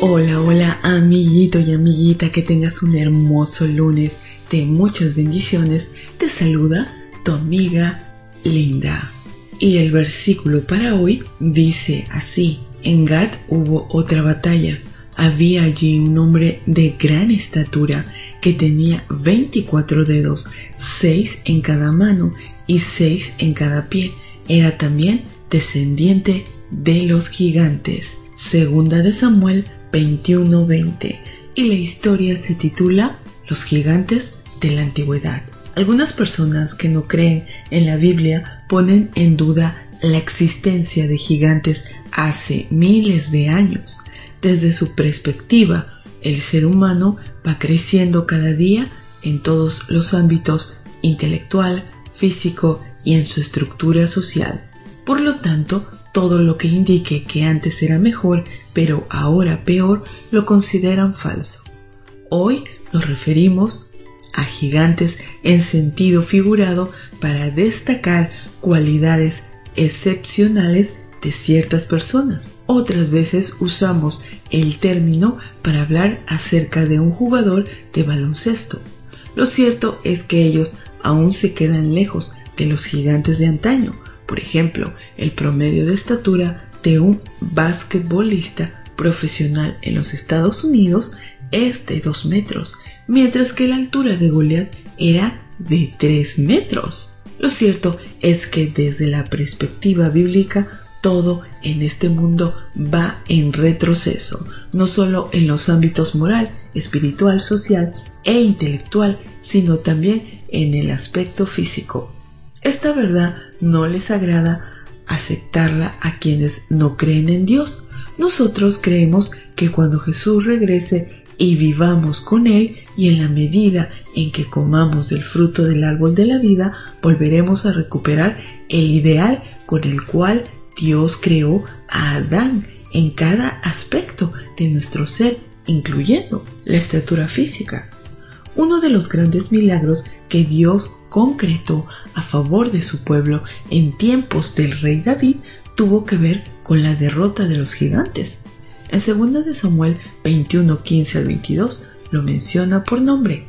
Hola, hola amiguito y amiguita, que tengas un hermoso lunes de muchas bendiciones. Te saluda tu amiga Linda. Y el versículo para hoy dice así, en Gad hubo otra batalla. Había allí un hombre de gran estatura que tenía 24 dedos, seis en cada mano y seis en cada pie. Era también descendiente de los gigantes. Segunda de Samuel 21:20. Y la historia se titula Los gigantes de la antigüedad. Algunas personas que no creen en la Biblia ponen en duda la existencia de gigantes hace miles de años. Desde su perspectiva, el ser humano va creciendo cada día en todos los ámbitos intelectual, físico y en su estructura social. Por lo tanto, todo lo que indique que antes era mejor, pero ahora peor, lo consideran falso. Hoy nos referimos a gigantes en sentido figurado para destacar cualidades excepcionales de ciertas personas. Otras veces usamos el término para hablar acerca de un jugador de baloncesto. Lo cierto es que ellos aún se quedan lejos de los gigantes de antaño. Por ejemplo, el promedio de estatura de un basquetbolista profesional en los Estados Unidos es de 2 metros mientras que la altura de Goliat era de 3 metros. Lo cierto es que desde la perspectiva bíblica todo en este mundo va en retroceso, no solo en los ámbitos moral, espiritual, social e intelectual, sino también en el aspecto físico. Esta verdad no les agrada aceptarla a quienes no creen en Dios. Nosotros creemos que cuando Jesús regrese y vivamos con Él y en la medida en que comamos del fruto del árbol de la vida, volveremos a recuperar el ideal con el cual Dios creó a Adán en cada aspecto de nuestro ser, incluyendo la estatura física. Uno de los grandes milagros que Dios concretó a favor de su pueblo en tiempos del rey David tuvo que ver con la derrota de los gigantes. En 2 de Samuel 21, 15 al 22 lo menciona por nombre.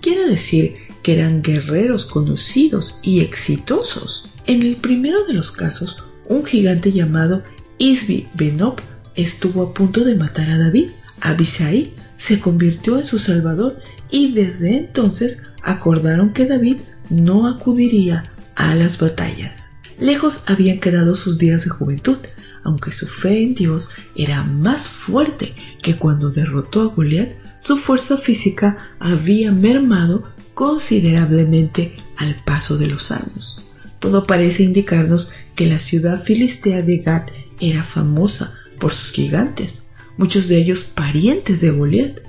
Quiere decir que eran guerreros conocidos y exitosos. En el primero de los casos, un gigante llamado Isbi Benob estuvo a punto de matar a David. Abisai se convirtió en su salvador y desde entonces acordaron que David no acudiría a las batallas. Lejos habían quedado sus días de juventud, aunque su fe en Dios era más fuerte que cuando derrotó a Goliat, su fuerza física había mermado considerablemente al paso de los años. Todo parece indicarnos que la ciudad filistea de Gat era famosa por sus gigantes, muchos de ellos parientes de Goliat.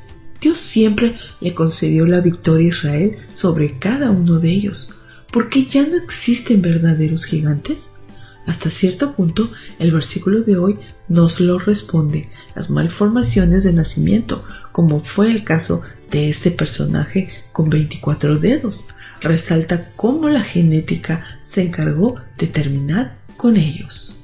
Dios siempre le concedió la victoria a Israel sobre cada uno de ellos. ¿Por qué ya no existen verdaderos gigantes? Hasta cierto punto, el versículo de hoy nos lo responde, las malformaciones de nacimiento, como fue el caso de este personaje con 24 dedos. Resalta cómo la genética se encargó de terminar con ellos.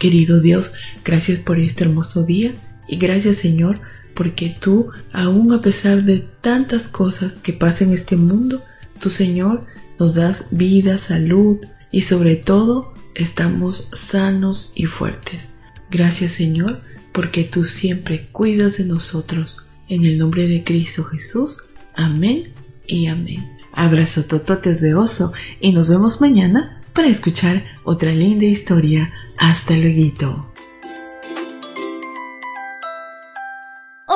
Querido Dios, gracias por este hermoso día y gracias Señor porque tú, aún a pesar de tantas cosas que pasan en este mundo, tu Señor nos das vida, salud y sobre todo estamos sanos y fuertes. Gracias Señor, porque tú siempre cuidas de nosotros. En el nombre de Cristo Jesús. Amén y amén. Abrazo tototes de oso y nos vemos mañana para escuchar otra linda historia. Hasta luego.